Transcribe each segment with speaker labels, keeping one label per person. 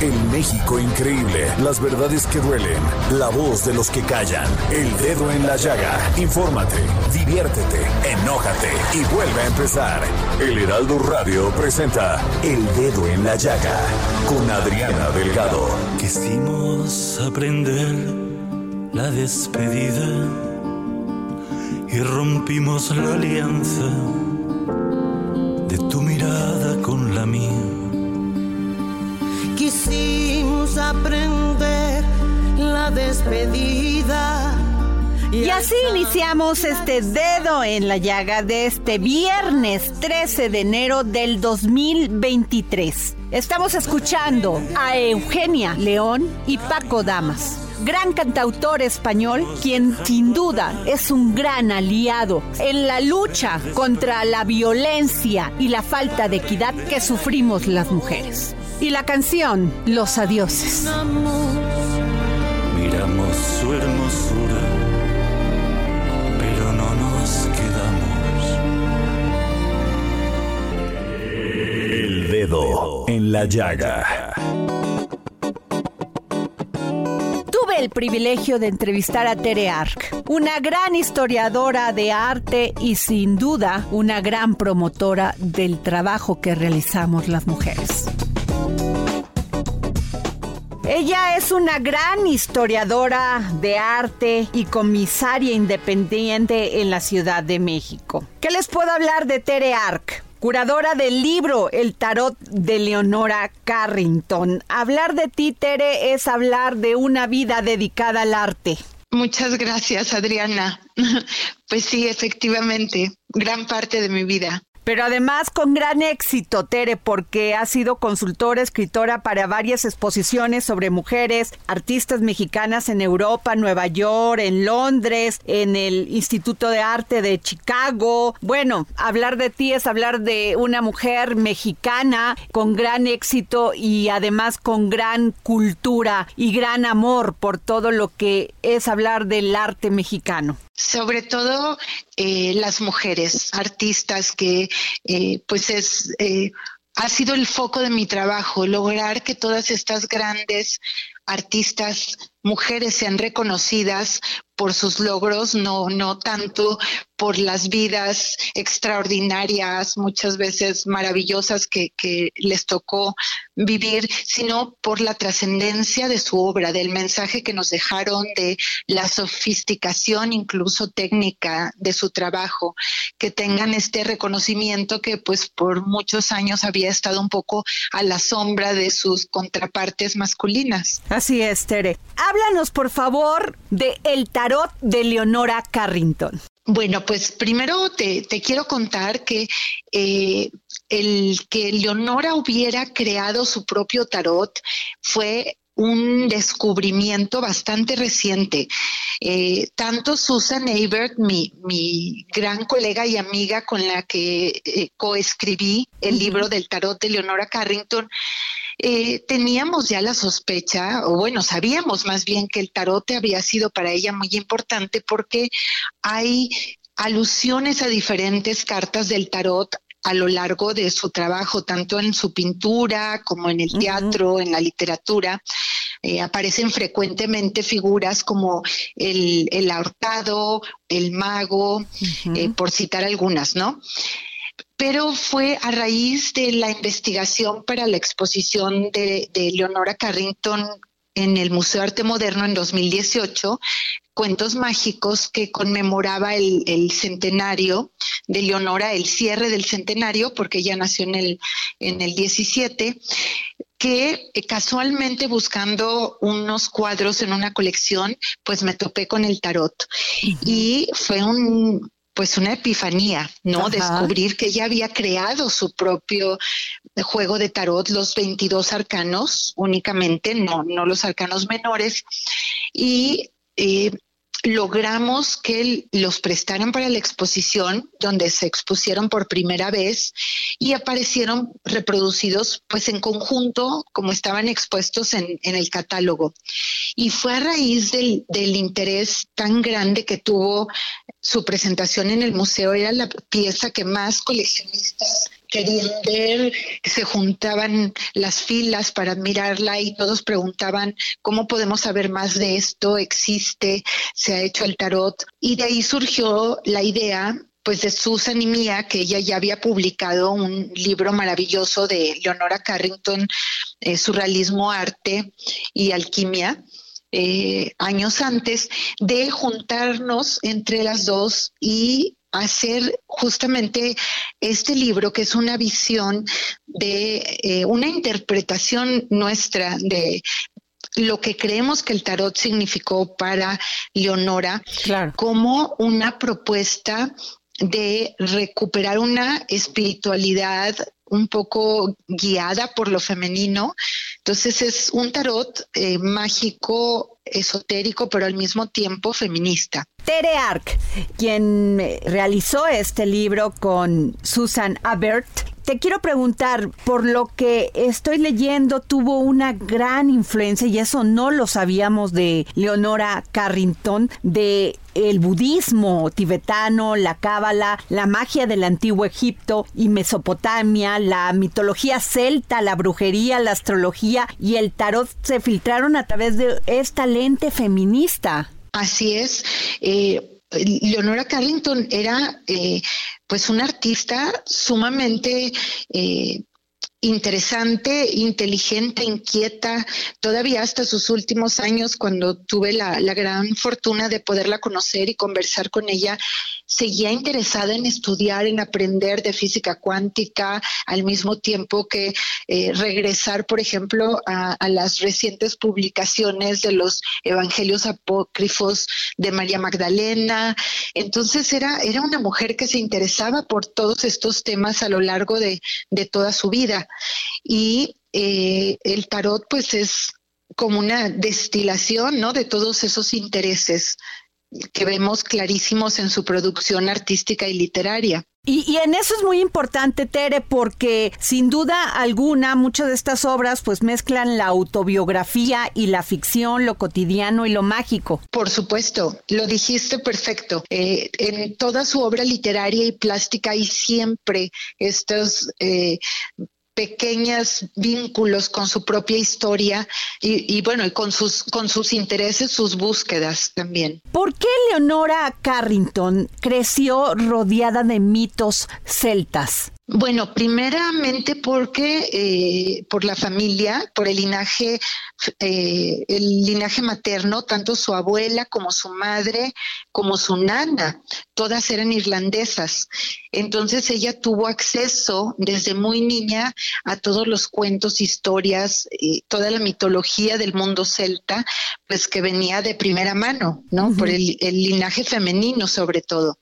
Speaker 1: El México increíble, las verdades que duelen, la voz de los que callan, el dedo en la llaga. Infórmate, diviértete, enójate y vuelve a empezar. El Heraldo Radio presenta El Dedo en la Llaga con Adriana Delgado.
Speaker 2: Quisimos aprender la despedida y rompimos la alianza de tu mirada con la mía.
Speaker 3: Quisimos aprender la despedida.
Speaker 4: Y así iniciamos este dedo en la llaga de este viernes 13 de enero del 2023. Estamos escuchando a Eugenia León y Paco Damas. Gran cantautor español, quien sin duda es un gran aliado en la lucha contra la violencia y la falta de equidad que sufrimos las mujeres. Y la canción Los Adioses.
Speaker 2: Miramos su hermosura, pero no nos quedamos.
Speaker 1: El Dedo en la Llaga.
Speaker 4: Tuve el privilegio de entrevistar a Tere Ark, una gran historiadora de arte y sin duda una gran promotora del trabajo que realizamos las mujeres. Ella es una gran historiadora de arte y comisaria independiente en la Ciudad de México. ¿Qué les puedo hablar de Tere Ark? Curadora del libro El Tarot de Leonora Carrington. Hablar de ti, Tere, es hablar de una vida dedicada al arte.
Speaker 5: Muchas gracias, Adriana. Pues sí, efectivamente, gran parte de mi vida.
Speaker 4: Pero además con gran éxito, Tere, porque ha sido consultora, escritora para varias exposiciones sobre mujeres, artistas mexicanas en Europa, Nueva York, en Londres, en el Instituto de Arte de Chicago. Bueno, hablar de ti es hablar de una mujer mexicana con gran éxito y además con gran cultura y gran amor por todo lo que es hablar del arte mexicano
Speaker 5: sobre todo eh, las mujeres artistas que eh, pues es eh, ha sido el foco de mi trabajo lograr que todas estas grandes artistas mujeres sean reconocidas por sus logros, no, no tanto por las vidas extraordinarias, muchas veces maravillosas que, que les tocó vivir, sino por la trascendencia de su obra, del mensaje que nos dejaron, de la sofisticación incluso técnica de su trabajo, que tengan este reconocimiento que pues por muchos años había estado un poco a la sombra de sus contrapartes masculinas.
Speaker 4: Así es, Tere. Háblanos, por favor, de El Tarot de Leonora Carrington.
Speaker 5: Bueno, pues primero te, te quiero contar que eh, el que Leonora hubiera creado su propio tarot fue un descubrimiento bastante reciente. Eh, tanto Susan Ebert, mi, mi, gran colega y amiga con la que eh, coescribí el libro del tarot de Leonora Carrington, eh, teníamos ya la sospecha, o bueno, sabíamos más bien que el tarot había sido para ella muy importante porque hay alusiones a diferentes cartas del tarot a lo largo de su trabajo, tanto en su pintura como en el teatro, en la literatura. Eh, aparecen frecuentemente figuras como el, el ahorcado, el mago, eh, por citar algunas, ¿no? Pero fue a raíz de la investigación para la exposición de, de Leonora Carrington en el Museo de Arte Moderno en 2018 cuentos mágicos que conmemoraba el, el, centenario de Leonora, el cierre del centenario, porque ella nació en el, en el 17, que eh, casualmente buscando unos cuadros en una colección, pues me topé con el tarot. Y fue un, pues una epifanía, ¿no? Descubrir que ella había creado su propio juego de tarot, los 22 arcanos únicamente, no, no los arcanos menores. Y eh, logramos que los prestaran para la exposición, donde se expusieron por primera vez y aparecieron reproducidos pues en conjunto como estaban expuestos en, el catálogo. Y fue a raíz del, del interés tan grande que tuvo su presentación en el museo, era la pieza que más coleccionistas querían ver, se juntaban las filas para admirarla y todos preguntaban cómo podemos saber más de esto, existe, se ha hecho el tarot. Y de ahí surgió la idea pues de Susan y Mía, que ella ya había publicado un libro maravilloso de Leonora Carrington, eh, Surrealismo, Arte y Alquimia, eh, años antes, de juntarnos entre las dos y hacer justamente este libro, que es una visión de eh, una interpretación nuestra de lo que creemos que el tarot significó para Leonora como una propuesta de recuperar una espiritualidad un poco guiada por lo femenino. Entonces es un tarot eh, mágico, esotérico, pero al mismo tiempo feminista.
Speaker 4: Tere Ark, quien realizó este libro con Susan Abert, te quiero preguntar, por lo que estoy leyendo, tuvo una gran influencia, y eso no lo sabíamos de Leonora Carrington, de el budismo tibetano, la cábala, la magia del antiguo Egipto y Mesopotamia, la mitología celta, la brujería, la astrología y el tarot se filtraron a través de esta lente feminista.
Speaker 5: Así es. Eh, Leonora Carrington era eh, pues una artista sumamente eh, interesante, inteligente, inquieta, todavía hasta sus últimos años, cuando tuve la, gran fortuna de poderla conocer y conversar con ella, seguía interesada en estudiar, en aprender de física cuántica, al mismo tiempo que eh, regresar, por ejemplo, a, las recientes publicaciones de los evangelios apócrifos de María Magdalena. Entonces era, era una mujer que se interesaba por todos estos temas a lo largo de, de toda su vida. Y eh, el tarot pues es como una destilación, ¿no? De todos esos intereses que vemos clarísimos en su producción artística y literaria.
Speaker 4: Y, en eso es muy importante, Tere, porque sin duda alguna muchas de estas obras pues mezclan la autobiografía y la ficción, lo cotidiano y lo mágico.
Speaker 5: Por supuesto, lo dijiste perfecto. Eh, en toda su obra literaria y plástica hay siempre estos eh, pequeños vínculos con su propia historia y, bueno, y con sus, con sus intereses, sus búsquedas también.
Speaker 4: ¿Por qué Leonora Carrington creció rodeada de mitos celtas?
Speaker 5: Bueno, primeramente porque eh, por la familia, por el linaje, eh, el linaje materno, tanto su abuela como su madre, como su nana, todas eran irlandesas. Entonces ella tuvo acceso desde muy niña a todos los cuentos, historias, y toda la mitología del mundo celta, pues que venía de primera mano, ¿no? Por el, linaje femenino sobre todo.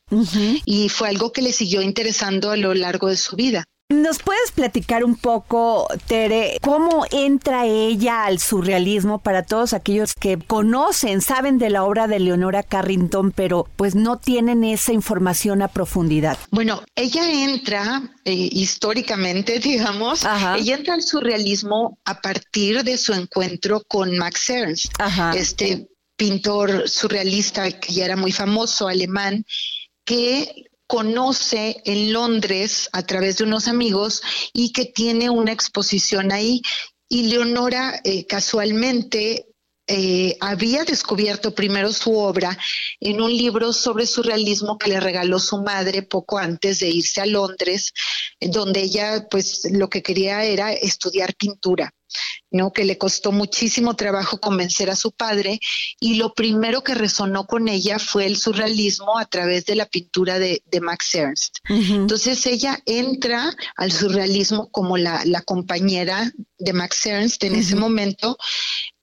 Speaker 5: Y fue algo que le siguió interesando a lo largo de su vida.
Speaker 4: ¿Nos puedes platicar un poco, Tere, cómo entra ella al surrealismo para todos aquellos que conocen, saben de la obra de Leonora Carrington, pero pues no tienen esa información a profundidad?
Speaker 5: Bueno, ella entra eh, históricamente, digamos, ella entra al surrealismo a partir de su encuentro con Max Ernst, este pintor surrealista que ya era muy famoso, alemán, que conoce en Londres a través de unos amigos y que tiene una exposición ahí. Y Leonora eh, casualmente eh, había descubierto primero su obra en un libro sobre surrealismo que le regaló su madre poco antes de irse a Londres, donde ella pues lo que quería era estudiar pintura. ¿No? Que le costó muchísimo trabajo convencer a su padre y lo primero que resonó con ella fue el surrealismo a través de la pintura de, Max Ernst. Entonces ella entra al surrealismo como la, compañera de Max Ernst en ese momento,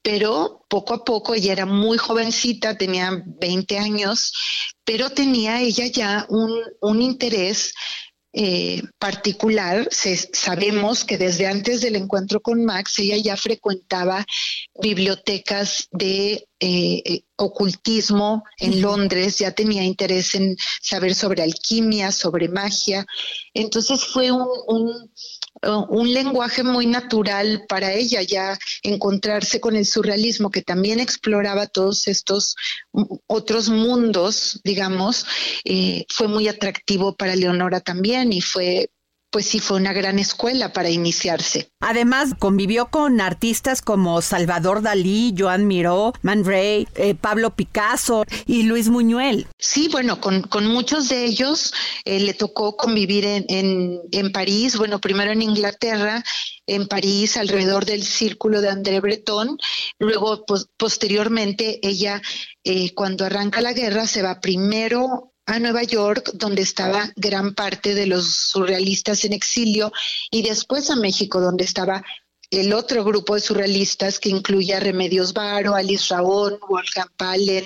Speaker 5: pero poco a poco ella era muy jovencita, tenía 20 años, pero tenía ella ya un, un interés eh, particular, sabemos que desde antes del encuentro con Max, ella ya frecuentaba bibliotecas de eh, eh, ocultismo en Londres, ya tenía interés en saber sobre alquimia, sobre magia. Entonces fue un un lenguaje muy natural para ella ya encontrarse con el surrealismo que también exploraba todos estos otros mundos, digamos, eh, fue muy atractivo para Leonora también y fue pues sí fue una gran escuela para iniciarse.
Speaker 4: Además, convivió con artistas como Salvador Dalí, Joan Miró, Man Ray, eh, Pablo Picasso y Luis Muñuel.
Speaker 5: Sí, bueno, con, muchos de ellos eh, le tocó convivir en, en, París, bueno, primero en Inglaterra, en París, alrededor del círculo de André Breton. Luego, posteriormente, ella, eh, cuando arranca la guerra, se va primero a Nueva York, donde estaba gran parte de los surrealistas en exilio, y después a México, donde estaba el otro grupo de surrealistas que incluye a Remedios Varo, Alice Raón, Wolfgang Palen,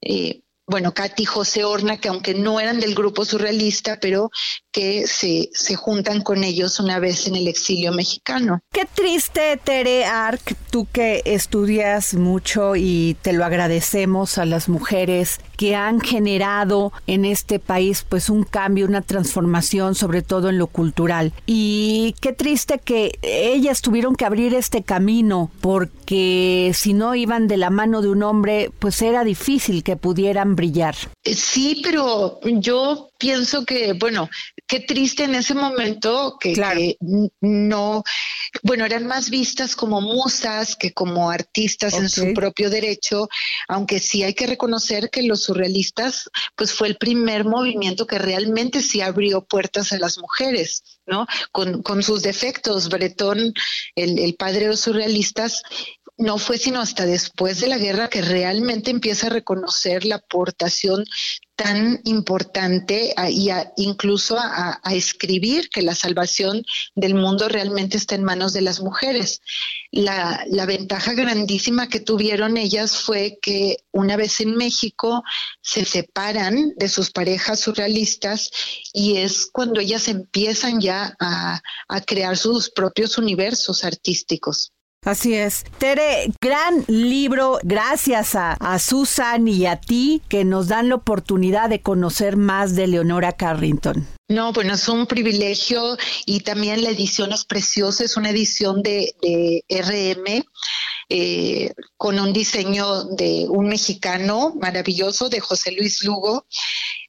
Speaker 5: eh, bueno, Katy José Horna, que aunque no eran del grupo surrealista, pero que se, se juntan con ellos una vez en el exilio mexicano.
Speaker 4: Qué triste, Tere Arc, tú que estudias mucho y te lo agradecemos a las mujeres que han generado en este país pues un cambio, una transformación, sobre todo en lo cultural. Y qué triste que ellas tuvieron que abrir este camino porque si no iban de la mano de un hombre, pues era difícil que pudieran brillar.
Speaker 5: Sí, pero yo pienso que, bueno, qué triste en ese momento que, no, bueno, eran más vistas como musas que como artistas en su propio derecho, aunque sí hay que reconocer que los surrealistas, pues fue el primer movimiento que realmente sí abrió puertas a las mujeres, ¿no? Con, con sus defectos, Bretón, el, el padre de los surrealistas, no fue sino hasta después de la guerra que realmente empieza a reconocer la aportación tan importante y incluso a, escribir que la salvación del mundo realmente está en manos de las mujeres. La, ventaja grandísima que tuvieron ellas fue que una vez en México se separan de sus parejas surrealistas y es cuando ellas empiezan ya a crear sus propios universos artísticos.
Speaker 4: Así es. Tere, gran libro. Gracias a, Susan y a ti que nos dan la oportunidad de conocer más de Leonora Carrington.
Speaker 5: No, bueno, es un privilegio y también la edición es preciosa, es una edición de, RM eh, con un diseño de un mexicano maravilloso, de José Luis Lugo.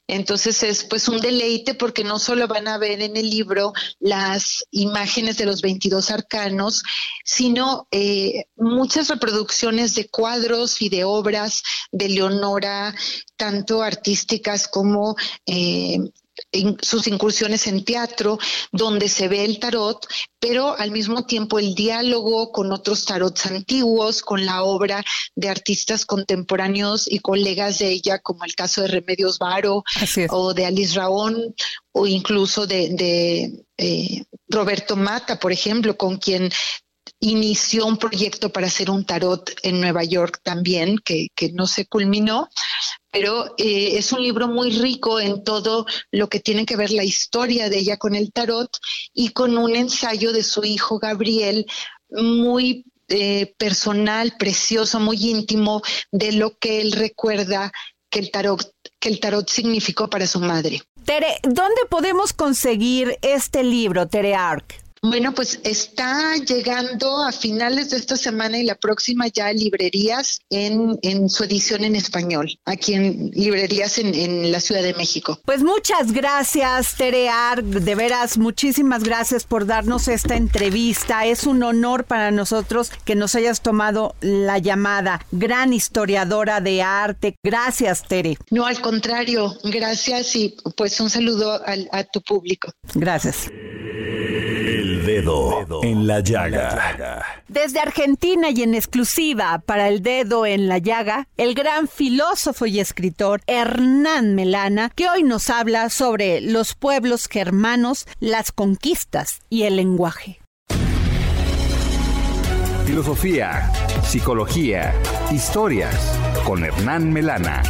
Speaker 5: Entonces es pues un deleite porque no solo van a ver en el libro las imágenes de los 22 arcanos, sino eh, muchas reproducciones de cuadros y de obras de Leonora, tanto artísticas como eh, sus incursiones en teatro, donde se ve el tarot, pero al mismo tiempo el diálogo con otros tarots antiguos, con la obra de artistas contemporáneos y colegas de ella, como el caso de Remedios Varo o de Alice Raón, o incluso de, eh, Roberto Mata, por ejemplo, con quien inició un proyecto para hacer un tarot en Nueva York también, que, que no se culminó, pero eh, es un libro muy rico en todo lo que tiene que ver la historia de ella con el tarot y con un ensayo de su hijo Gabriel muy eh, personal, precioso, muy íntimo de lo que él recuerda que el tarot que el tarot significó para su madre.
Speaker 4: Tere, ¿dónde podemos conseguir este libro, Tere Arc?
Speaker 5: Bueno, pues está llegando a finales de esta semana y la próxima ya a librerías en, en su edición en español, aquí en librerías en, en, la Ciudad de México.
Speaker 4: Pues muchas gracias, Terear. De veras, muchísimas gracias por darnos esta entrevista. Es un honor para nosotros que nos hayas tomado la llamada. Gran historiadora de arte. Gracias, Tere.
Speaker 5: No, al contrario, gracias y pues un saludo a tu público.
Speaker 4: Gracias
Speaker 1: dedo en la llaga.
Speaker 4: Desde Argentina y en exclusiva para el dedo en la llaga, el gran filósofo y escritor Hernán Melana, que hoy nos habla sobre los pueblos germanos, las conquistas y el lenguaje.
Speaker 6: Filosofía, psicología, historias con Hernán Melana.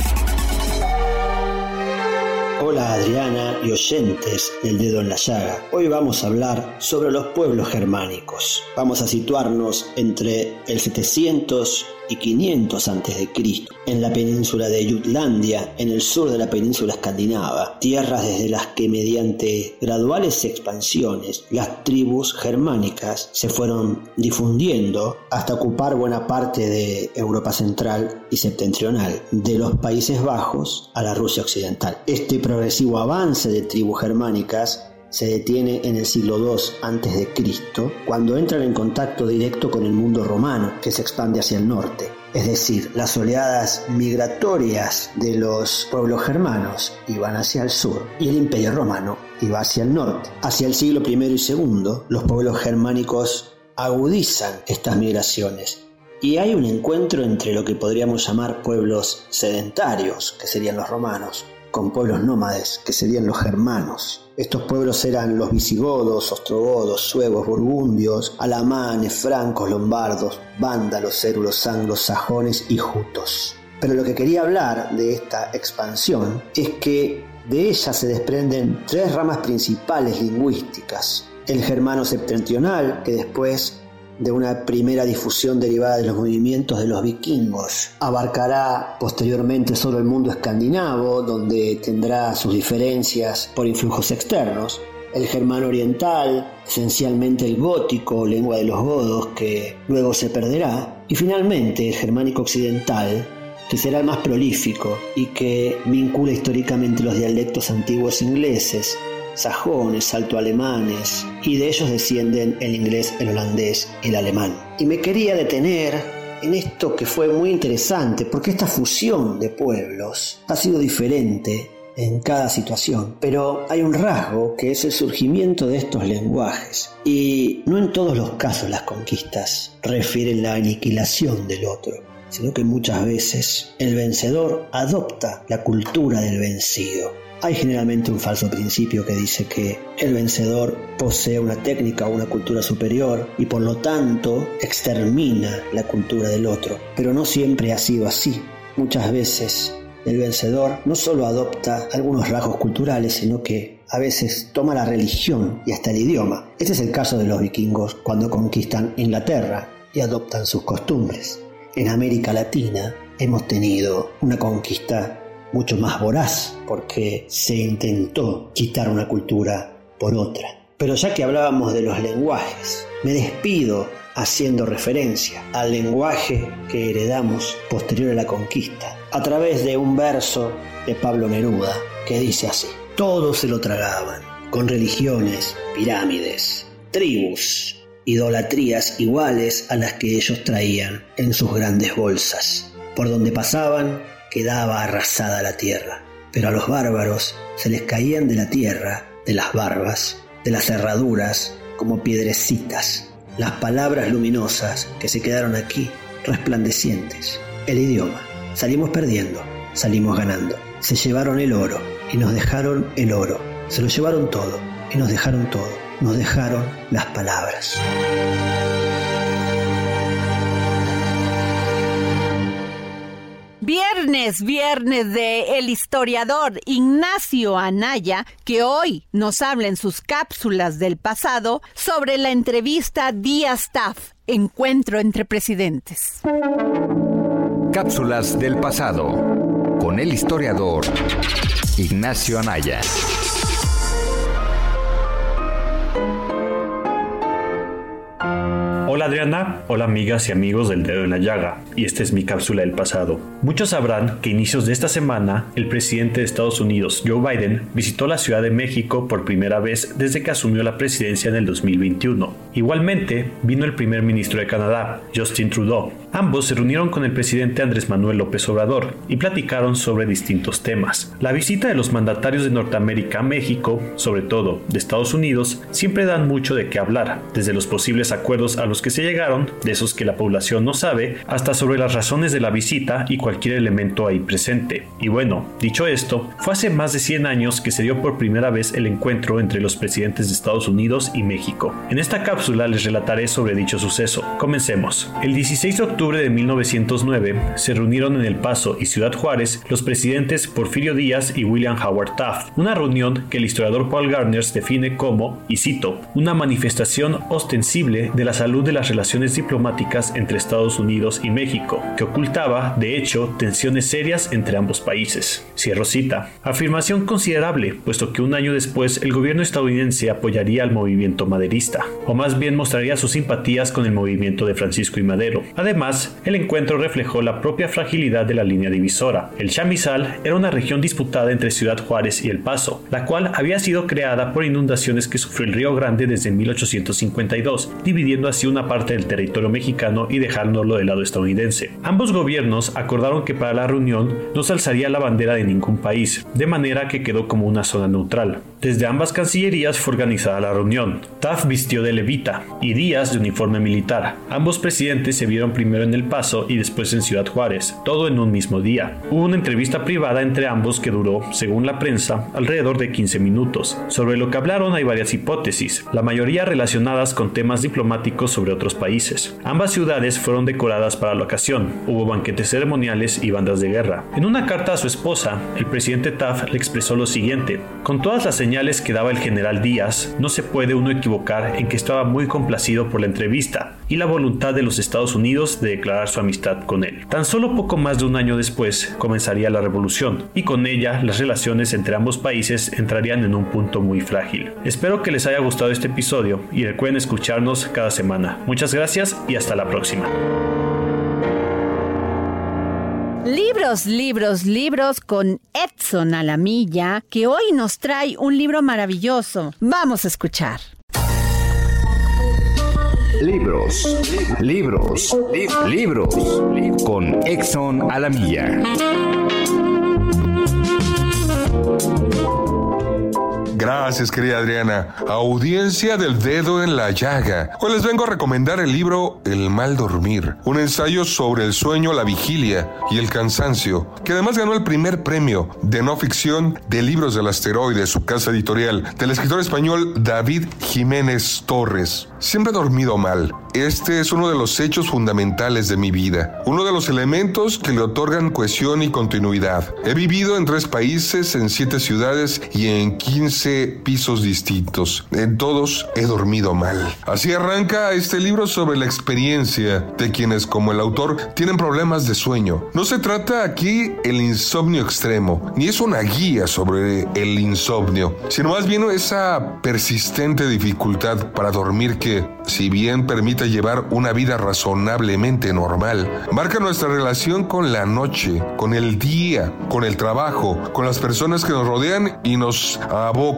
Speaker 7: Hola Adriana y oyentes del dedo en la llaga. Hoy vamos a hablar sobre los pueblos germánicos. Vamos a situarnos entre el 700 y 500 a.C., en la península de Jutlandia, en el sur de la península escandinava, tierras desde las que mediante graduales expansiones las tribus germánicas se fueron difundiendo hasta ocupar buena parte de Europa central y septentrional, de los Países Bajos a la Rusia occidental. Este progresivo avance de tribus germánicas se detiene en el siglo II a.C., cuando entran en contacto directo con el mundo romano, que se expande hacia el norte. Es decir, las oleadas migratorias de los pueblos germanos iban hacia el sur y el imperio romano iba hacia el norte. Hacia el siglo I y II, los pueblos germánicos agudizan estas migraciones y hay un encuentro entre lo que podríamos llamar pueblos sedentarios, que serían los romanos, con pueblos nómades, que serían los germanos. Estos pueblos eran los visigodos, ostrogodos, suevos, burgundios, alamanes, francos, lombardos, vándalos, cérulos, anglos, sajones y jutos. Pero lo que quería hablar de esta expansión es que de ella se desprenden tres ramas principales lingüísticas. El germano septentrional, que después de una primera difusión derivada de los movimientos de los vikingos. Abarcará posteriormente solo el mundo escandinavo, donde tendrá sus diferencias por influjos externos. El germano oriental, esencialmente el gótico, lengua de los godos, que luego se perderá. Y finalmente el germánico occidental, que será el más prolífico y que vincula históricamente los dialectos antiguos ingleses, sajones, altoalemanes, y de ellos descienden el inglés, el holandés y el alemán. Y me quería detener en esto que fue muy interesante, porque esta fusión de pueblos ha sido diferente en cada situación, pero hay un rasgo que es el surgimiento de estos lenguajes. Y no en todos los casos las conquistas refieren la aniquilación del otro, sino que muchas veces el vencedor adopta la cultura del vencido. Hay generalmente un falso principio que dice que el vencedor posee una técnica o una cultura superior y por lo tanto extermina la cultura del otro, pero no siempre ha sido así. Muchas veces el vencedor no solo adopta algunos rasgos culturales, sino que a veces toma la religión y hasta el idioma. Este es el caso de los vikingos cuando conquistan Inglaterra y adoptan sus costumbres. En América Latina hemos tenido una conquista mucho más voraz, porque se intentó quitar una cultura por otra. Pero ya que hablábamos de los lenguajes, me despido haciendo referencia al lenguaje que heredamos posterior a la conquista, a través de un verso de Pablo Neruda que dice así, todos se lo tragaban, con religiones, pirámides, tribus, idolatrías iguales a las que ellos traían en sus grandes bolsas. Por donde pasaban, quedaba arrasada la tierra, pero a los bárbaros se les caían de la tierra, de las barbas, de las herraduras, como piedrecitas, las palabras luminosas que se quedaron aquí, resplandecientes, el idioma. Salimos perdiendo, salimos ganando. Se llevaron el oro y nos dejaron el oro. Se lo llevaron todo y nos dejaron todo. Nos dejaron las palabras.
Speaker 4: Viernes, viernes de el historiador Ignacio Anaya, que hoy nos habla en sus cápsulas del pasado sobre la entrevista Díaz Taff, Encuentro entre Presidentes.
Speaker 6: Cápsulas del pasado con el historiador Ignacio Anaya.
Speaker 8: Hola Adriana, hola amigas y amigos del dedo en la llaga, y esta es mi cápsula del pasado. Muchos sabrán que inicios de esta semana el presidente de Estados Unidos, Joe Biden, visitó la Ciudad de México por primera vez desde que asumió la presidencia en el 2021. Igualmente, vino el primer ministro de Canadá, Justin Trudeau, Ambos se reunieron con el presidente Andrés Manuel López Obrador y platicaron sobre distintos temas. La visita de los mandatarios de Norteamérica a México, sobre todo de Estados Unidos, siempre dan mucho de qué hablar, desde los posibles acuerdos a los que se llegaron, de esos que la población no sabe, hasta sobre las razones de la visita y cualquier elemento ahí presente. Y bueno, dicho esto, fue hace más de 100 años que se dio por primera vez el encuentro entre los presidentes de Estados Unidos y México. En esta cápsula les relataré sobre dicho suceso. Comencemos. El 16 de octubre de 1909 se reunieron en El Paso y Ciudad Juárez los presidentes Porfirio Díaz y William Howard Taft, una reunión que el historiador Paul Gardner define como, y cito, una manifestación ostensible de la salud de las relaciones diplomáticas entre Estados Unidos y México, que ocultaba, de hecho, tensiones serias entre ambos países. Cierro cita. Afirmación considerable, puesto que un año después el gobierno estadounidense apoyaría al movimiento maderista, o más bien mostraría sus simpatías con el movimiento de Francisco y Madero. Además, el encuentro reflejó la propia fragilidad de la línea divisora. El chamizal era una región disputada entre Ciudad Juárez y El Paso, la cual había sido creada por inundaciones que sufrió el Río Grande desde 1852, dividiendo así una parte del territorio mexicano y dejándolo del lado estadounidense. Ambos gobiernos acordaron que para la reunión no se alzaría la bandera de ningún país, de manera que quedó como una zona neutral. Desde ambas cancillerías fue organizada la reunión. Taft vistió de levita y Díaz de uniforme militar. Ambos presidentes se vieron primero en El Paso y después en Ciudad Juárez, todo en un mismo día. Hubo una entrevista privada entre ambos que duró, según la prensa, alrededor de 15 minutos. Sobre lo que hablaron hay varias hipótesis, la mayoría relacionadas con temas diplomáticos sobre otros países. Ambas ciudades fueron decoradas para la ocasión, hubo banquetes ceremoniales y bandas de guerra. En una carta a su esposa, el presidente Taft le expresó lo siguiente, con todas las señales que daba el general Díaz, no se puede uno equivocar en que estaba muy complacido por la entrevista y la voluntad de los Estados Unidos de declarar su amistad con él. Tan solo poco más de un año después comenzaría la revolución y con ella las relaciones entre ambos países entrarían en un punto muy frágil. Espero que les haya gustado este episodio y recuerden escucharnos cada semana. Muchas gracias y hasta la próxima.
Speaker 4: Libros, libros, libros con Edson Alamilla, que hoy nos trae un libro maravilloso. Vamos a escuchar.
Speaker 6: Libros, libros, libros. Con Exxon Alamilla.
Speaker 9: Gracias, querida Adriana. Audiencia del dedo en la llaga. Hoy les vengo a recomendar el libro El mal dormir, un ensayo sobre el sueño, la vigilia y el cansancio, que además ganó el primer premio de no ficción de libros del asteroide, su casa editorial, del escritor español David Jiménez Torres. Siempre he dormido mal. Este es uno de los hechos fundamentales de mi vida, uno de los elementos que le otorgan cohesión y continuidad. He vivido en tres países, en siete ciudades y en 15 pisos distintos. En todos he dormido mal. Así arranca este libro sobre la experiencia de quienes, como el autor, tienen problemas de sueño. No se trata aquí el insomnio extremo, ni es una guía sobre el insomnio, sino más bien esa persistente dificultad para dormir que, si bien permite llevar una vida razonablemente normal, marca nuestra relación con la noche, con el día, con el trabajo, con las personas que nos rodean y nos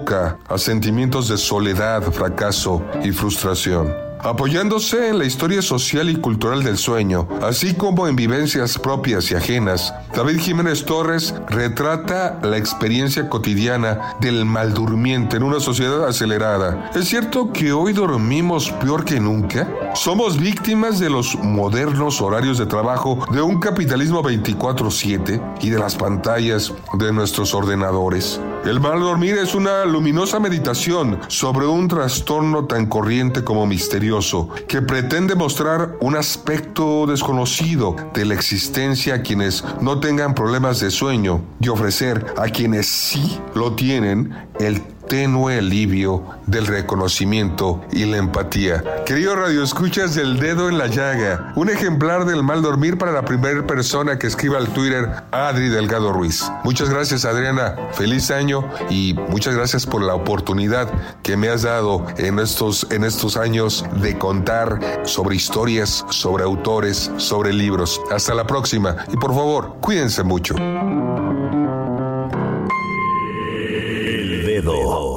Speaker 9: a sentimientos de soledad, fracaso y frustración apoyándose en la historia social y cultural del sueño, así como en vivencias propias y ajenas. David Jiménez Torres retrata la experiencia cotidiana del maldurmiente en una sociedad acelerada. ¿Es cierto que hoy dormimos peor que nunca? Somos víctimas de los modernos horarios de trabajo de un capitalismo 24/7 y de las pantallas de nuestros ordenadores. El mal dormir es una luminosa meditación sobre un trastorno tan corriente como misterioso, que pretende mostrar un aspecto desconocido de la existencia a quienes no tengan problemas de sueño y ofrecer a quienes sí lo tienen el tenue alivio del reconocimiento y la empatía. Querido Radio Escuchas del Dedo en la Llaga, un ejemplar del mal dormir para la primera persona que escriba al Twitter Adri Delgado Ruiz. Muchas gracias Adriana, feliz año y muchas gracias por la oportunidad que me has dado en estos, en estos años de contar sobre historias, sobre autores, sobre libros. Hasta la próxima y por favor, cuídense mucho.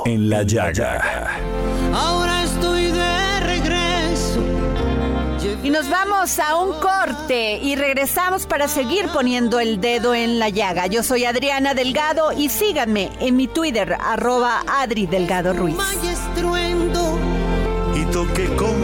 Speaker 1: En la llaga.
Speaker 3: Ahora estoy de regreso.
Speaker 4: Y nos vamos a un corte y regresamos para seguir poniendo el dedo en la llaga. Yo soy Adriana Delgado y síganme en mi Twitter, arroba Adri Delgado Ruiz.
Speaker 2: Y toqué con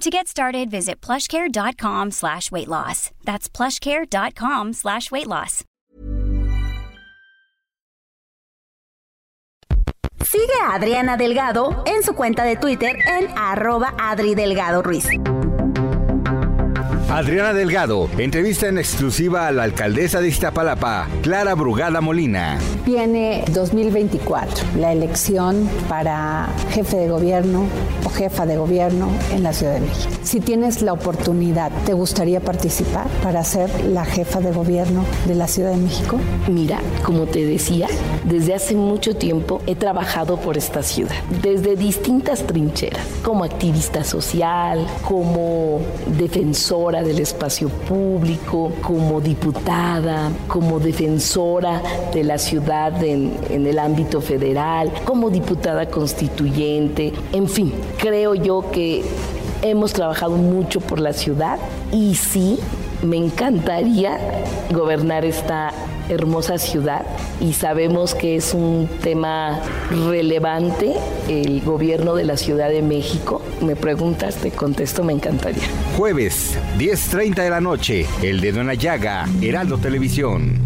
Speaker 10: To get started, visit plushcare.com slash weight loss. That's plushcare.com slash weight loss.
Speaker 11: Sigue a Adriana Delgado en su cuenta de Twitter en arroba Adri Delgado Ruiz.
Speaker 6: Adriana Delgado, entrevista en exclusiva a la alcaldesa de Iztapalapa, Clara Brugada Molina.
Speaker 12: Viene 2024, la elección para jefe de gobierno o jefa de gobierno en la Ciudad de México. Si tienes la oportunidad, ¿te gustaría participar para ser la jefa de gobierno de la Ciudad de México?
Speaker 13: Mira, como te decía, desde hace mucho tiempo he trabajado por esta ciudad, desde distintas trincheras, como activista social, como defensora del espacio público, como diputada, como defensora de la ciudad en, en, el ámbito federal, como diputada constituyente, en fin, creo yo que hemos trabajado mucho por la ciudad y sí, me encantaría gobernar esta hermosa ciudad y sabemos que es un tema relevante el gobierno de la Ciudad de México. Me preguntas, te contesto, me encantaría.
Speaker 6: Jueves, 10.30 de la noche, El Dedo en la Llaga, Heraldo Televisión.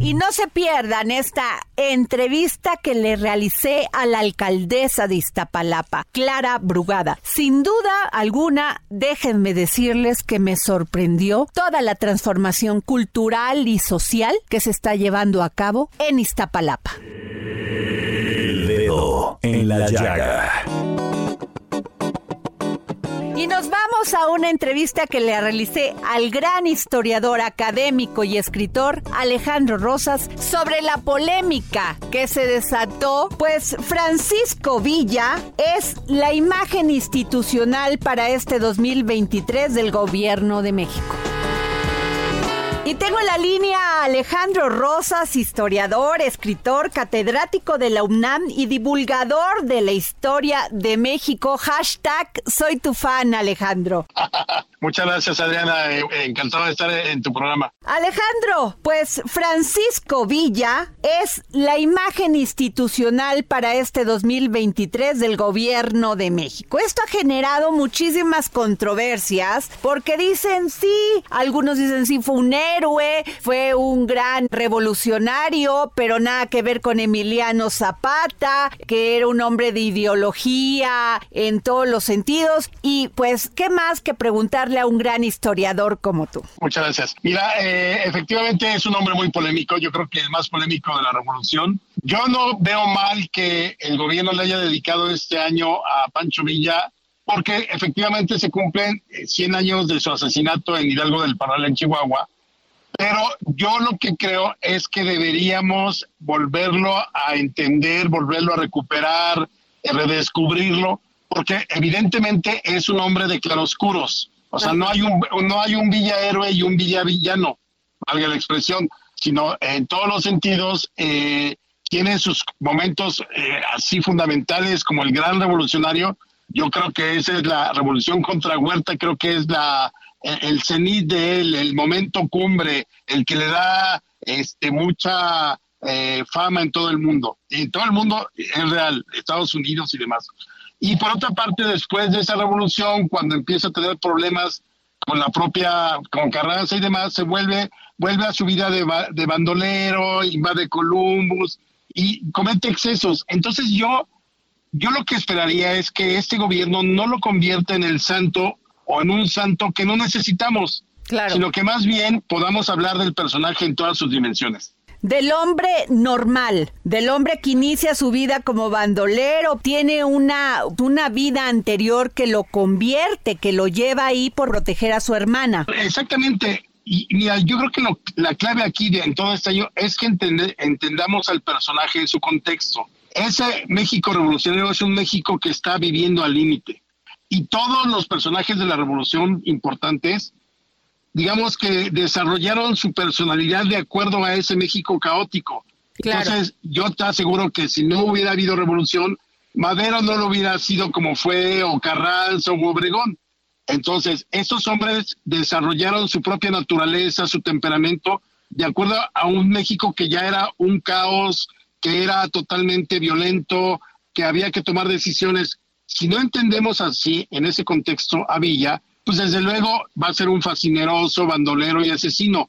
Speaker 4: Y no se pierdan esta entrevista que le realicé a la alcaldesa de Iztapalapa, Clara Brugada. Sin duda alguna, déjenme decirles que me sorprendió toda la transformación cultural y social que se está llevando a cabo en Iztapalapa.
Speaker 1: El dedo en la llaga.
Speaker 4: Y nos vamos a una entrevista que le realicé al gran historiador académico y escritor Alejandro Rosas sobre la polémica que se desató, pues Francisco Villa es la imagen institucional para este 2023 del gobierno de México. Y tengo en la línea a Alejandro Rosas, historiador, escritor, catedrático de la UNAM y divulgador de la historia de México. Hashtag soy tu fan, Alejandro.
Speaker 14: Muchas gracias, Adriana. Eh, encantado de estar en tu programa.
Speaker 4: Alejandro, pues Francisco Villa es la imagen institucional para este 2023 del gobierno de México. Esto ha generado muchísimas controversias porque dicen sí, algunos dicen sí fue un héroe, fue un gran revolucionario, pero nada que ver con Emiliano Zapata, que era un hombre de ideología en todos los sentidos. Y pues, ¿qué más que preguntarle a un gran historiador como tú?
Speaker 14: Muchas gracias. Mira, eh, efectivamente es un hombre muy polémico, yo creo que el más polémico de la revolución. Yo no veo mal que el gobierno le haya dedicado este año a Pancho Villa porque efectivamente se cumplen 100 años de su asesinato en Hidalgo del Parral, en Chihuahua. Pero yo lo que creo es que deberíamos volverlo a entender, volverlo a recuperar, redescubrirlo, porque evidentemente es un hombre de claroscuros. O sea, no hay un, no hay un villa héroe y un villa villano, valga la expresión, sino en todos los sentidos eh, sus momentos eh, así fundamentales como el gran revolucionario. Yo creo que esa es la revolución contra Huerta, creo que es la el cenit de él, el momento cumbre, el que le da este mucha eh, fama en todo el mundo. En todo el mundo es real, Estados Unidos y demás. Y por otra parte, después de esa revolución, cuando empieza a tener problemas con la propia, con Carranza y demás, se vuelve, vuelve a su vida de, de bandolero, invade Columbus y comete excesos. Entonces yo, yo lo que esperaría es que este gobierno no lo convierta en el santo o en un santo que no necesitamos, sino que más bien podamos hablar del personaje en todas sus dimensiones
Speaker 4: del hombre normal, del hombre que inicia su vida como bandolero, tiene una, una vida anterior que lo convierte, que lo lleva ahí por proteger a su hermana.
Speaker 14: Exactamente. Y mira, yo creo que la clave aquí de, en todo este año es que entendamos al personaje en su contexto. Ese México revolucionario es un México que está viviendo al límite. Y todos los personajes de la revolución importantes digamos que desarrollaron su personalidad de acuerdo a ese México caótico. Entonces, yo te aseguro que si no hubiera habido revolución, Madero no lo hubiera sido como fue, o Carranza, o Obregón. Entonces, estos hombres desarrollaron su propia naturaleza, su temperamento, de acuerdo a un México que ya era un caos, que era totalmente violento, que había que tomar decisiones. Si no entendemos así, en ese contexto, a Villa, pues desde luego va a ser un fascineroso, bandolero y asesino.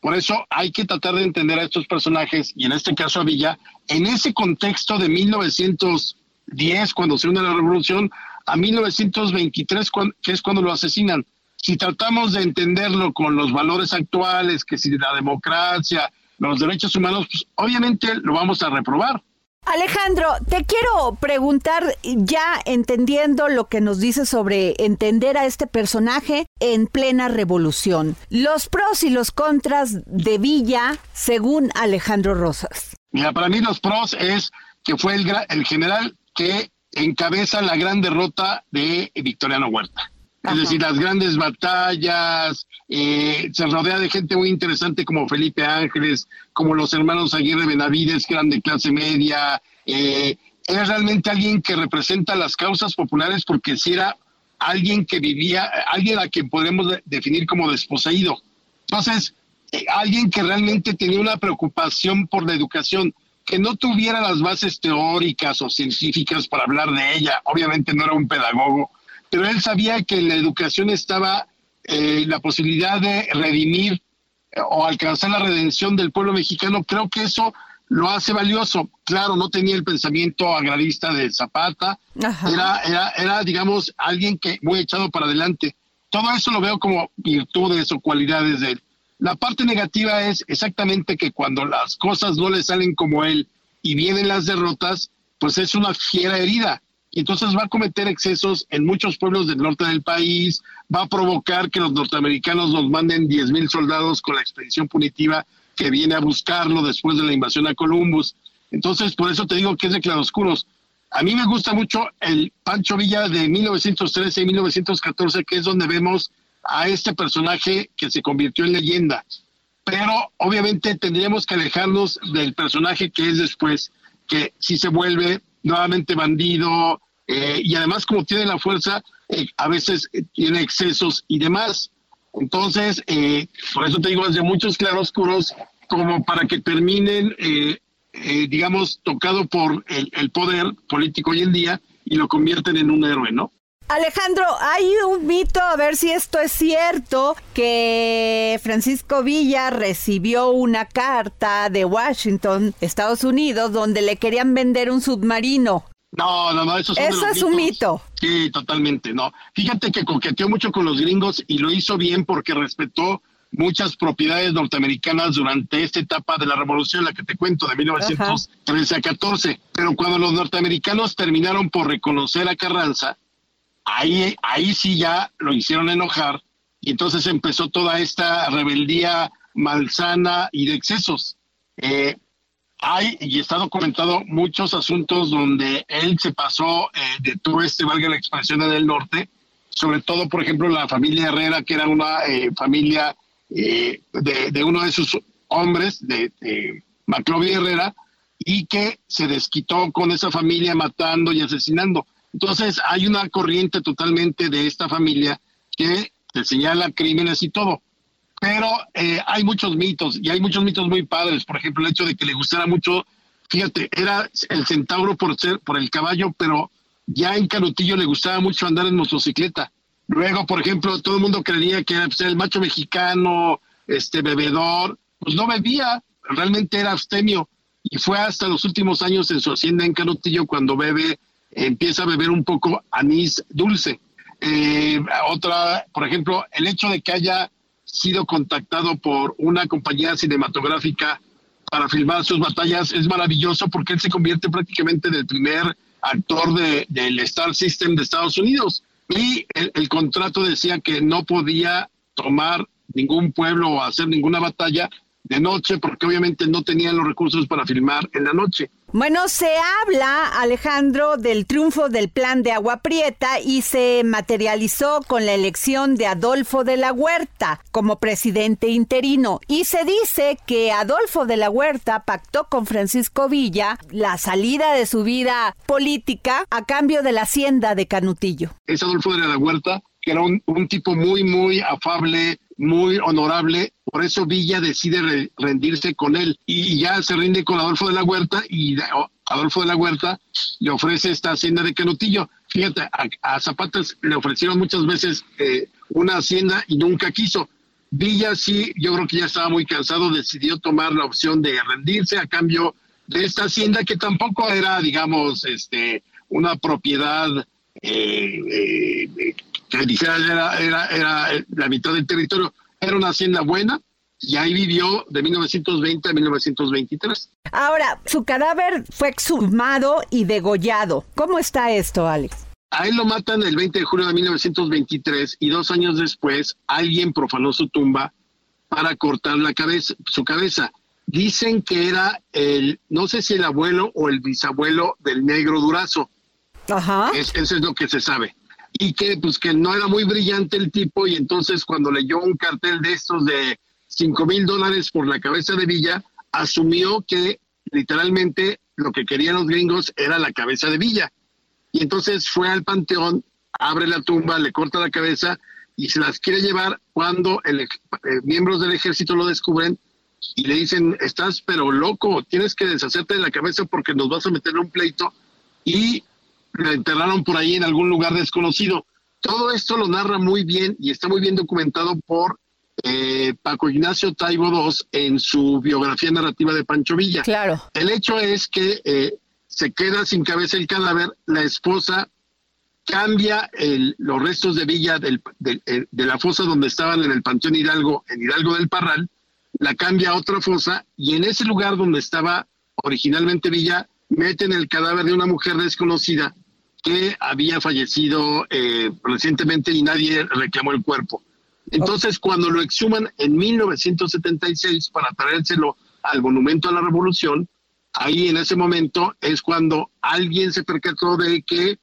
Speaker 14: Por eso hay que tratar de entender a estos personajes, y en este caso a Villa, en ese contexto de 1910, cuando se une la revolución, a 1923, que es cuando lo asesinan. Si tratamos de entenderlo con los valores actuales, que si la democracia, los derechos humanos, pues obviamente lo vamos a reprobar.
Speaker 4: Alejandro, te quiero preguntar, ya entendiendo lo que nos dice sobre entender a este personaje en plena revolución, los pros y los contras de Villa, según Alejandro Rosas.
Speaker 14: Mira, para mí los pros es que fue el, el general que encabeza la gran derrota de Victoriano Huerta. Es decir, las grandes batallas, eh, se rodea de gente muy interesante como Felipe Ángeles, como los hermanos Aguirre Benavides, que eran de clase media. Eh, era realmente alguien que representa las causas populares porque si era alguien que vivía, alguien a quien podemos definir como desposeído. Entonces, eh, alguien que realmente tenía una preocupación por la educación, que no tuviera las bases teóricas o científicas para hablar de ella. Obviamente no era un pedagogo, pero él sabía que en la educación estaba eh, la posibilidad de redimir eh, o alcanzar la redención del pueblo mexicano. Creo que eso lo hace valioso. Claro, no tenía el pensamiento agrarista de Zapata, era, era, era, digamos, alguien que muy echado para adelante. Todo eso lo veo como virtudes o cualidades de él. La parte negativa es exactamente que cuando las cosas no le salen como él y vienen las derrotas, pues es una fiera herida y entonces va a cometer excesos en muchos pueblos del norte del país, va a provocar que los norteamericanos nos manden 10 mil soldados con la expedición punitiva que viene a buscarlo después de la invasión a Columbus. Entonces, por eso te digo que es de claroscuros. A mí me gusta mucho el Pancho Villa de 1913 y 1914, que es donde vemos a este personaje que se convirtió en leyenda. Pero obviamente tendríamos que alejarnos del personaje que es después, que si se vuelve nuevamente bandido, eh, y además como tiene la fuerza, eh, a veces eh, tiene excesos y demás. Entonces, por eso te digo, es de muchos claroscuros como para que terminen, digamos, tocado por el poder político hoy en día y lo convierten en un héroe, ¿no?
Speaker 4: Alejandro, hay un mito, a ver si esto es cierto, que Francisco Villa recibió una carta de Washington, Estados Unidos, donde le querían vender un submarino.
Speaker 14: No, no, no, eso,
Speaker 4: eso es un mito.
Speaker 14: Sí, totalmente, no. Fíjate que coqueteó mucho con los gringos y lo hizo bien porque respetó muchas propiedades norteamericanas durante esta etapa de la revolución, la que te cuento, de 1913 a 14. Pero cuando los norteamericanos terminaron por reconocer a Carranza, ahí, ahí sí ya lo hicieron enojar y entonces empezó toda esta rebeldía malsana y de excesos. Eh, hay, y está documentado, muchos asuntos donde él se pasó eh, de todo este, valga la expansión del norte, sobre todo, por ejemplo, la familia Herrera, que era una eh, familia de, de, uno de sus hombres, de, de Maclovia Herrera, y que se desquitó con esa familia matando y asesinando. Entonces hay una corriente totalmente de esta familia que te señala crímenes y todo. pero eh, hay muchos mitos y hay muchos mitos muy padres. Por ejemplo, el hecho de que le gustara mucho, fíjate, era el centauro por ser por el caballo, pero ya en Canutillo le gustaba mucho andar en motocicleta. Luego, por ejemplo, todo el mundo creía que era pues, el macho mexicano, este bebedor, pues no bebía, realmente era abstemio. Y fue hasta los últimos años en su hacienda en Canutillo cuando bebe, empieza a beber un poco anís dulce. Eh, otra, por ejemplo, el hecho de que haya sido contactado por una compañía cinematográfica para filmar sus batallas es maravilloso porque él se convierte prácticamente en el primer actor de, del Star System de Estados Unidos. Y el, el contrato decía que no podía tomar ningún pueblo o hacer ninguna batalla de noche porque obviamente no tenían los recursos para filmar en la noche.
Speaker 4: Bueno, se habla, Alejandro, del triunfo del plan de Agua Prieta y se materializó con la elección de Adolfo de la Huerta como presidente interino. Y se dice que Adolfo de la Huerta pactó con Francisco Villa la salida de su vida política a cambio de la hacienda de Canutillo.
Speaker 14: Es Adolfo de la Huerta, que era un, un tipo muy, muy afable, muy honorable. Por eso Villa decide re- rendirse con él y ya se rinde con Adolfo de la Huerta y Adolfo de la Huerta le ofrece esta hacienda de Canutillo. Fíjate, a, a Zapata le ofrecieron muchas veces eh, una hacienda y nunca quiso. Villa sí, yo creo que ya estaba muy cansado, decidió tomar la opción de rendirse a cambio de esta hacienda que tampoco era, digamos, este, una propiedad eh, eh, que era, era, era la mitad del territorio, era una hacienda buena y ahí vivió de 1920 a 1923.
Speaker 4: Ahora, su cadáver fue exhumado y degollado. ¿Cómo está esto, Alex?
Speaker 14: A él lo matan el 20 de julio de 1923 y dos años después alguien profanó su tumba para cortar la cabeza, su cabeza. Dicen que era el, no sé si el abuelo o el bisabuelo del negro Durazo.
Speaker 4: Ajá.
Speaker 14: Es, eso es lo que se sabe. Y que pues que no era muy brillante el tipo y entonces cuando leyó un cartel de estos de 5 mil dólares por la cabeza de Villa, asumió que literalmente lo que querían los gringos era la cabeza de Villa. Y entonces fue al panteón, abre la tumba, le corta la cabeza y se las quiere llevar cuando el, eh, miembros del ejército lo descubren y le dicen, estás pero loco, tienes que deshacerte de la cabeza porque nos vas a meter en un pleito y la enterraron por ahí en algún lugar desconocido. Todo esto lo narra muy bien y está muy bien documentado por eh, Paco Ignacio Taibo II en su biografía narrativa de Pancho Villa.
Speaker 4: Claro.
Speaker 14: El hecho es que eh, se queda sin cabeza el cadáver, la esposa cambia el, los restos de Villa del, eh, de la fosa donde estaban en el Panteón Hidalgo, en Hidalgo del Parral, la cambia a otra fosa y en ese lugar donde estaba originalmente Villa, meten el cadáver de una mujer desconocida que había fallecido eh, recientemente y nadie reclamó el cuerpo. Entonces, cuando lo exhuman en 1976 para traérselo al Monumento a la Revolución, ahí en ese momento es cuando alguien se percató de que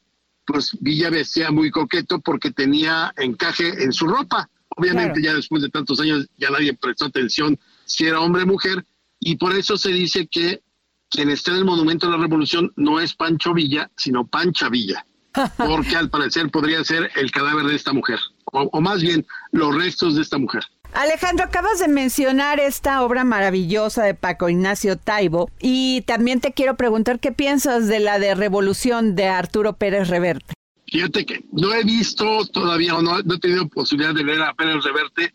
Speaker 14: pues Villa vestía muy coqueto porque tenía encaje en su ropa. Obviamente
Speaker 4: Claro.
Speaker 14: ya después de tantos años ya nadie prestó atención si era hombre o mujer y por eso se dice que quien está en el Monumento a la Revolución no es Pancho Villa, sino Pancha Villa, porque al parecer podría ser el cadáver de esta mujer, o, o más bien los restos de esta mujer.
Speaker 4: Alejandro, acabas de mencionar esta obra maravillosa de Paco Ignacio Taibo y también te quiero preguntar qué piensas de la de Revolución de Arturo Pérez Reverte.
Speaker 14: Fíjate que no he visto todavía, o no, no he tenido posibilidad de leer a Pérez Reverte.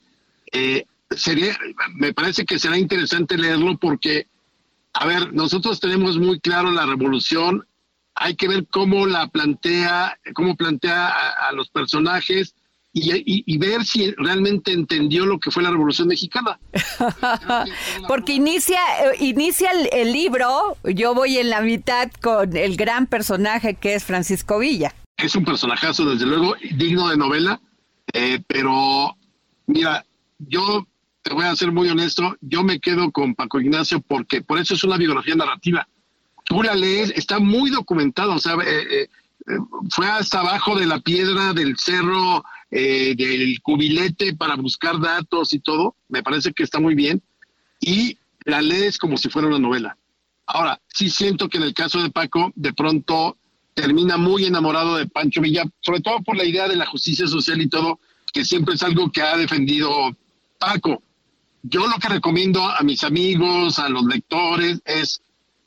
Speaker 14: Eh, sería, me parece que será interesante leerlo porque, a ver, nosotros tenemos muy claro la revolución, hay que ver cómo la plantea, cómo plantea a, a los personajes y, y- y ver si realmente entendió lo que fue la revolución mexicana.
Speaker 4: Porque inicia, eh, inicia el, el libro, yo voy en la mitad con el gran personaje que es Francisco Villa.
Speaker 14: es un personajazo, desde luego, digno de novela, eh, pero mira, yo te voy a ser muy honesto, yo me quedo con Paco Ignacio porque por eso es una biografía narrativa. Tú la lees, está muy documentado, o sea, eh, eh, eh, fue hasta abajo de la piedra del cerro, eh, del cubilete para buscar datos y todo, me parece que está muy bien, y la lees como si fuera una novela. Ahora, sí siento que en el caso de Paco, de pronto termina muy enamorado de Pancho Villa, sobre todo por la idea de la justicia social y todo, que siempre es algo que ha defendido Paco. Yo lo que recomiendo a mis amigos, a los lectores, es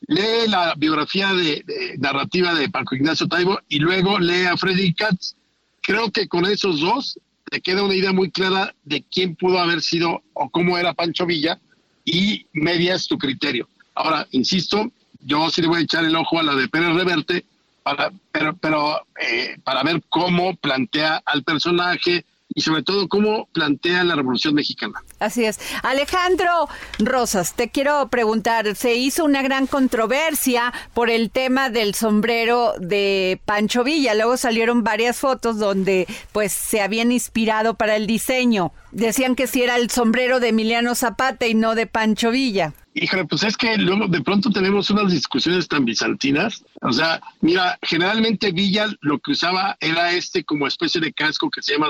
Speaker 14: lee la biografía de, narrativa de Paco Ignacio Taibo y luego lee a Freddy Katz. Creo que con esos dos te queda una idea muy clara de quién pudo haber sido o cómo era Pancho Villa y medias tu criterio. Ahora, insisto, yo sí le voy a echar el ojo a la de Pérez Reverte, para, pero, eh, para ver cómo plantea al personaje, y sobre todo cómo plantea la Revolución Mexicana.
Speaker 4: Así es. Alejandro Rosas, te quiero preguntar, se hizo una gran controversia por el tema del sombrero de Pancho Villa, luego salieron varias fotos donde pues se habían inspirado para el diseño. Decían que si era el sombrero de Emiliano Zapata y no de Pancho Villa.
Speaker 14: Híjole, pues es que luego de pronto tenemos unas discusiones tan bizantinas. O sea, mira, generalmente Villa lo que usaba era este como especie de casco que se llama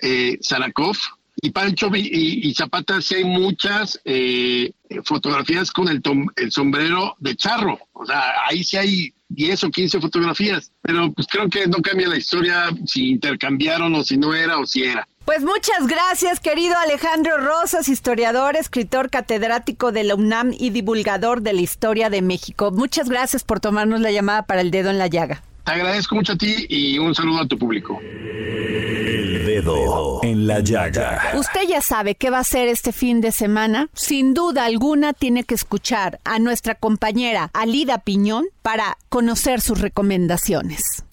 Speaker 14: eh, Y Pancho y, Zapata sí hay muchas eh, fotografías con el, el sombrero de charro. O sea, ahí sí hay 10 o 15 fotografías. Pero pues creo que no cambia la historia si intercambiaron o si no era o si era.
Speaker 4: Pues muchas gracias, querido Alejandro Rosas, historiador, escritor catedrático de la UNAM y divulgador de la historia de México. Muchas gracias por tomarnos la llamada para el dedo en la llaga.
Speaker 14: Te agradezco mucho a ti y un saludo a tu público.
Speaker 1: El dedo en la llaga.
Speaker 4: Usted ya sabe qué va a hacer este fin de semana. Sin duda alguna tiene que escuchar a nuestra compañera Alida Piñón para conocer sus recomendaciones.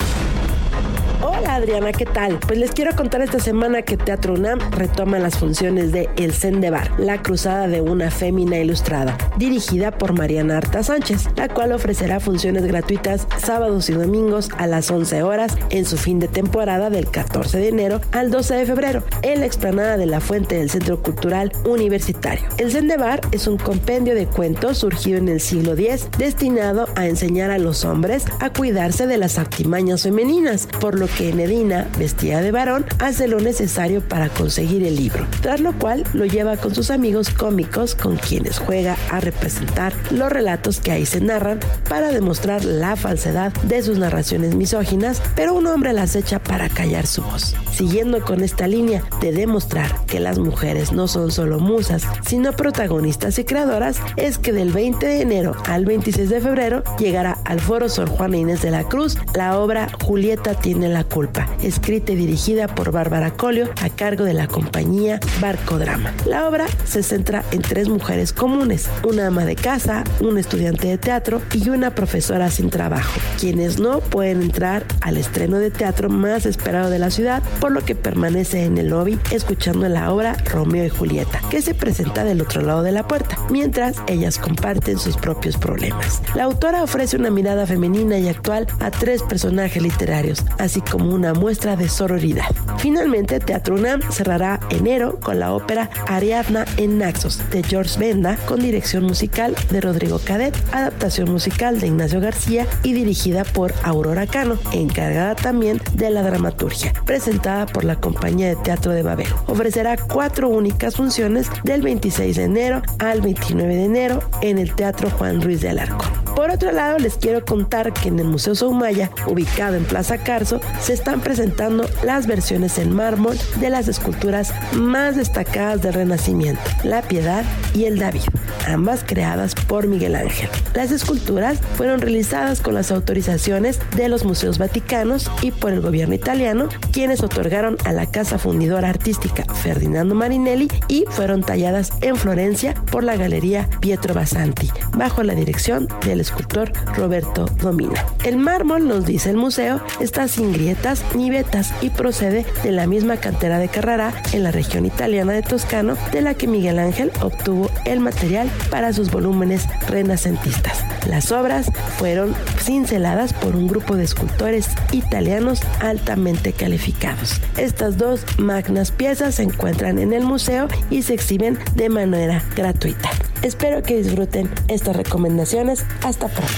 Speaker 15: Adriana, ¿qué tal? Pues les quiero contar esta semana que Teatro UNAM retoma las funciones de El Zen de Bar, la cruzada de una fémina ilustrada, dirigida por Mariana Arta Sánchez, la cual ofrecerá funciones gratuitas sábados y domingos a las 11 horas en su fin de temporada del 14 de enero al 12 de febrero en la explanada de la fuente del Centro Cultural Universitario. El Zen de Bar es un compendio de cuentos surgido en el siglo X destinado a enseñar a los hombres a cuidarse de las artimañas femeninas, por lo que Medina, vestida de varón, hace lo necesario para conseguir el libro, tras lo cual lo lleva con sus amigos cómicos con quienes juega a representar los relatos que ahí se narran para demostrar la falsedad de sus narraciones misóginas, pero un hombre las echa para callar su voz. Siguiendo con esta línea de demostrar que las mujeres no son solo musas, sino protagonistas y creadoras, es que del 20 de enero al 26 de febrero llegará al Foro Sor Juana Inés de la Cruz la obra Julieta tiene la culpa, escrita y dirigida por Bárbara Colio a cargo de la compañía Barcodrama. La obra se centra en tres mujeres comunes, una ama de casa, un estudiante de teatro y una profesora sin trabajo, quienes no pueden entrar al estreno de teatro más esperado de la ciudad, por lo que permanece en el lobby escuchando la obra Romeo y Julieta, que se presenta del otro lado de la puerta, mientras ellas comparten sus propios problemas. La autora ofrece una mirada femenina y actual a tres personajes literarios, así como una muestra de sororidad. Finalmente, Teatro UNAM cerrará enero con la ópera Ariadna en Naxos de George Benda con dirección musical de Rodrigo Cadet, adaptación musical de Ignacio García y dirigida por Aurora Cano, encargada también de la dramaturgia, presentada por la Compañía de Teatro de Babel. Ofrecerá cuatro únicas funciones del 26 de enero al 29 de enero en el Teatro Juan Ruiz de Alarcón. Por otro lado, les quiero contar que en el Museo Soumaya, ubicado en Plaza Carso, se están presentando las versiones en mármol de las esculturas más destacadas del Renacimiento, la Piedad y el David, ambas creadas por Miguel Ángel. Las esculturas fueron realizadas con las autorizaciones de los museos vaticanos y por el gobierno italiano, quienes otorgaron a la casa fundidora artística Ferdinando Marinelli y fueron talladas en Florencia por la Galería Pietro Basanti, bajo la dirección del escultor Roberto Domina. El mármol, nos dice el museo, está sin grietas ni vetas y procede de la misma cantera de Carrara en la región italiana de Toscano de la que Miguel Ángel obtuvo el material para sus volúmenes renacentistas. Las obras fueron cinceladas por un grupo de escultores italianos altamente calificados. Estas dos magnas piezas se encuentran en el museo y se exhiben de manera gratuita. Espero que disfruten estas recomendaciones. Hasta pronto.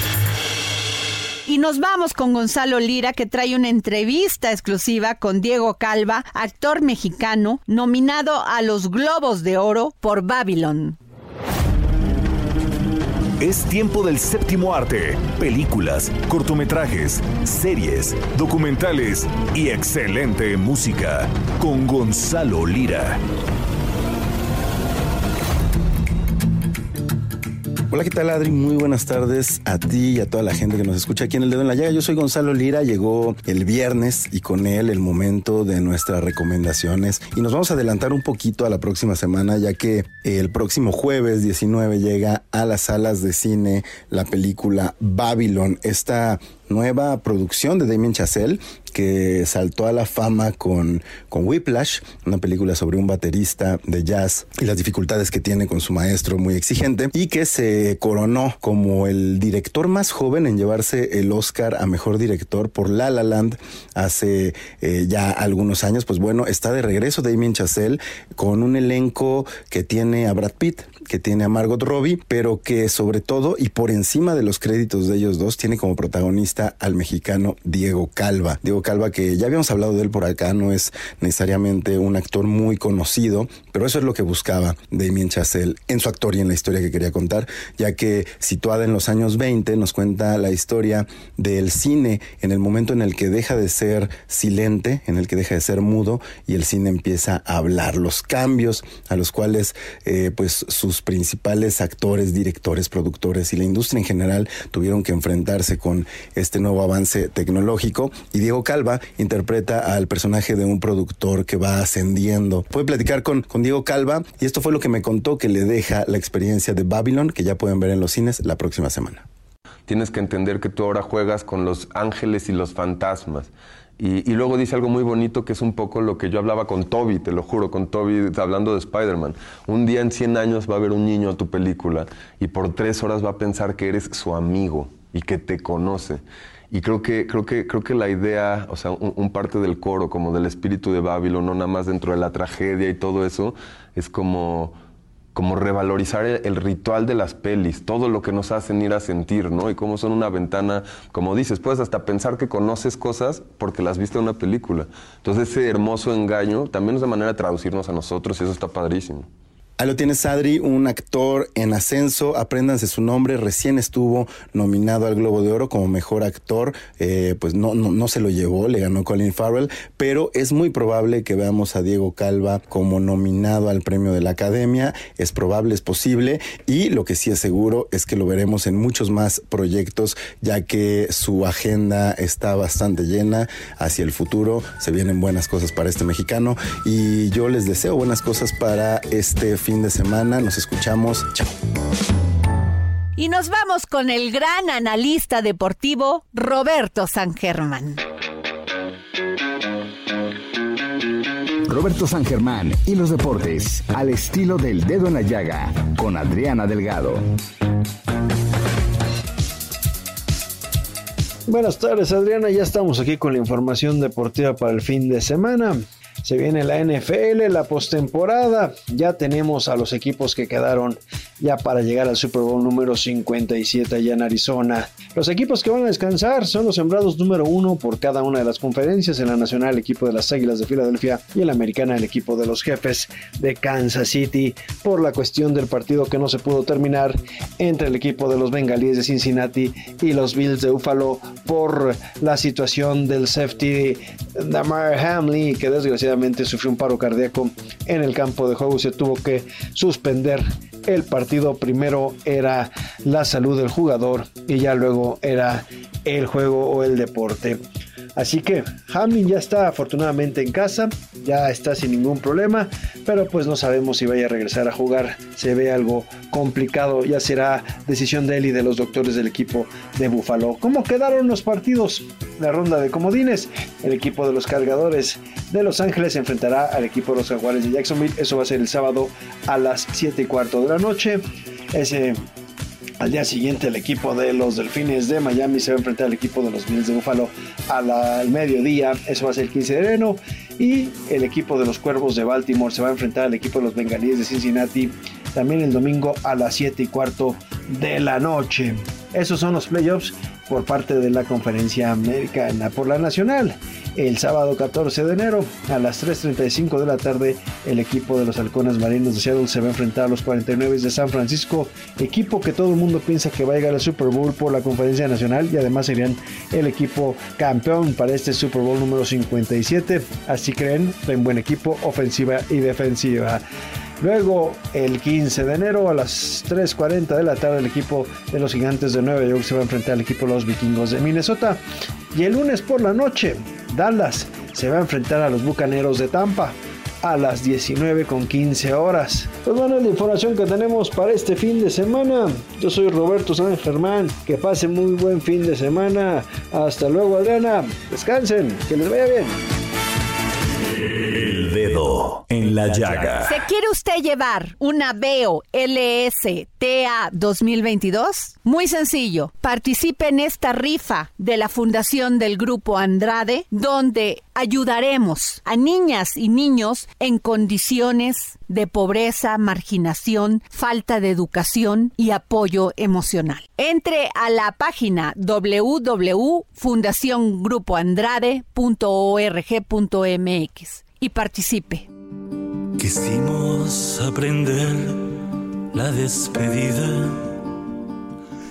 Speaker 4: Y nos vamos con Gonzalo Lira, que trae una entrevista exclusiva con Diego Calva, actor mexicano, nominado a los Globos de Oro por Babylon.
Speaker 1: Es tiempo del séptimo arte, películas, cortometrajes, series, documentales y excelente música con Gonzalo Lira.
Speaker 16: Hola, ¿qué tal Adri? Muy buenas tardes a ti y a toda la gente que nos escucha aquí en El Dedo en la Llaga. Yo soy Gonzalo Lira, llegó el viernes y con él el momento de nuestras recomendaciones y nos vamos a adelantar un poquito a la próxima semana ya que el próximo jueves 19 llega a las salas de cine la película Babylon, esta nueva producción de Damien Chazelle que saltó a la fama con, con Whiplash, una película sobre un baterista de jazz y las dificultades que tiene con su maestro muy exigente, y que se coronó como el director más joven en llevarse el Oscar a Mejor Director por La La Land hace eh, ya algunos años. Pues bueno, está de regreso Damien Chazelle con un elenco que tiene a Brad Pitt, que tiene a Margot Robbie, pero que sobre todo y por encima de los créditos de ellos dos tiene como protagonista al mexicano Diego Calva. Diego Calva que ya habíamos hablado de él por acá, no es necesariamente un actor muy conocido, pero eso es lo que buscaba Damien Chazelle en su actor y en la historia que quería contar, ya que situada en los años 20 nos cuenta la historia del cine en el momento en el que deja de ser silente, en el que deja de ser mudo y el cine empieza a hablar, los cambios a los cuales eh, pues sus principales actores, directores, productores y la industria en general tuvieron que enfrentarse con este nuevo avance tecnológico. Y Diego Calva interpreta al personaje de un productor que va ascendiendo. Puede platicar con, con Diego Calva y esto fue lo que me contó que le deja la experiencia de Babylon, que ya pueden ver en los cines la próxima semana.
Speaker 17: Tienes que entender que tú ahora juegas con los ángeles y los fantasmas y, luego dice algo muy bonito que es un poco lo que yo hablaba con Toby, te lo juro, con Toby hablando de Spider-Man. Un día en 100 años va a ver un niño a tu película y por tres horas va a pensar que eres su amigo y que te conoce. Y creo que, creo que, creo que la idea, o sea, un, parte del coro, como del espíritu de Babylon, no nada más dentro de la tragedia y todo eso, es como como revalorizar el, ritual de las pelis, todo lo que nos hacen ir a sentir, ¿no? Y cómo son una ventana, como dices, puedes hasta pensar que conoces cosas porque las viste en una película. Entonces ese hermoso engaño también es de manera de traducirnos a nosotros y eso está padrísimo.
Speaker 16: Ahí lo tienes, Adri, un actor en ascenso. Apréndanse su nombre. Recién estuvo nominado al Globo de Oro como mejor actor. Eh, pues no, no, no, se lo llevó, le ganó Colin Farrell. Pero es muy probable que veamos a Diego Calva como nominado al premio de la Academia. Es probable, es posible. Y lo que sí es seguro es que lo veremos en muchos más proyectos, ya que su agenda está bastante llena hacia el futuro. Se vienen buenas cosas para este mexicano. Y yo les deseo buenas cosas para este fin de semana. Nos escuchamos. Chao.
Speaker 4: Y nos vamos con el gran analista deportivo Roberto San Germán.
Speaker 6: Roberto San Germán y los deportes al estilo del dedo en la llaga con Adriana Delgado.
Speaker 18: Buenas tardes Adriana, ya estamos aquí con la información deportiva para el fin de semana. Se viene la NFL, la postemporada. Ya tenemos a los equipos que quedaron ya para llegar al Super Bowl número 57 allá en Arizona. Los equipos que van a descansar son los sembrados número uno por cada una de las conferencias. En la nacional, el equipo de las Águilas de Filadelfia y en la americana, el equipo de los jefes de Kansas City. Por la cuestión del partido que no se pudo terminar entre el equipo de los Bengalíes de Cincinnati y los Bills de Buffalo por la situación del safety Damar Hamley, que desgraciadamente sufrió un paro cardíaco en el campo de juego y se tuvo que suspender el partido. Primero era la salud del jugador y ya luego era el juego o el deporte. Así que Hamlin ya está afortunadamente en casa, ya está sin ningún problema, pero pues no sabemos si vaya a regresar a jugar. Se ve algo complicado, ya será decisión de él y de los doctores del equipo de Buffalo. ¿Cómo quedaron los partidos? La ronda de comodines, el equipo de los cargadores de Los Ángeles enfrentará al equipo de los Jaguares de Jacksonville. Eso va a ser el sábado a las 7 y cuarto de la noche. Ese al día siguiente el equipo de los Delfines de Miami se va a enfrentar al equipo de los Bills de Buffalo al mediodía, eso va a ser el 15 de enero, y el equipo de los Cuervos de Baltimore se va a enfrentar al equipo de los Bengalíes de Cincinnati también el domingo a las 7 y cuarto de la noche. Esos son los playoffs por parte de la Conferencia Americana por la Nacional. El sábado 14 de enero a las 3.35 de la tarde el equipo de los Halcones Marinos de Seattle se va a enfrentar a los 49 de San Francisco, equipo que todo el mundo piensa que va a llegar al Super Bowl por la Conferencia Nacional y además serían el equipo campeón para este Super Bowl número 57. Así creen, en buen equipo, ofensiva y defensiva. Luego, el 15 de enero a las 3.40 de la tarde, el equipo de los Gigantes de Nueva York se va a enfrentar al equipo de los Vikingos de Minnesota. Y el lunes por la noche, Dallas se va a enfrentar a los Bucaneros de Tampa a las 19 con 15 horas. Pues bueno, es la información que tenemos para este fin de semana. Yo soy Roberto San Germán. Que pasen muy buen fin de semana. Hasta luego, Adriana. Descansen. Que les vaya bien.
Speaker 1: En la llaga.
Speaker 4: ¿Se quiere usted llevar una Veo LSTA 2022? Muy sencillo. Participe en esta rifa de la Fundación del Grupo Andrade, donde ayudaremos a niñas y niños en condiciones de pobreza, marginación, falta de educación y apoyo emocional. Entre a la página www.fundaciongrupoandrade.org.mx y participe.
Speaker 2: Quisimos aprender la despedida.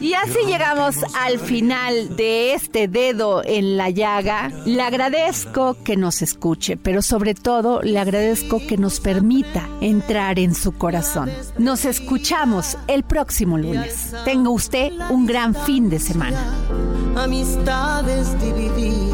Speaker 4: Y así llegamos al final de este dedo en la llaga. Le agradezco que nos escuche, pero sobre todo le agradezco que nos permita entrar en su corazón. Nos escuchamos el próximo lunes. Tenga usted un gran fin de semana.
Speaker 3: Amistades divididas.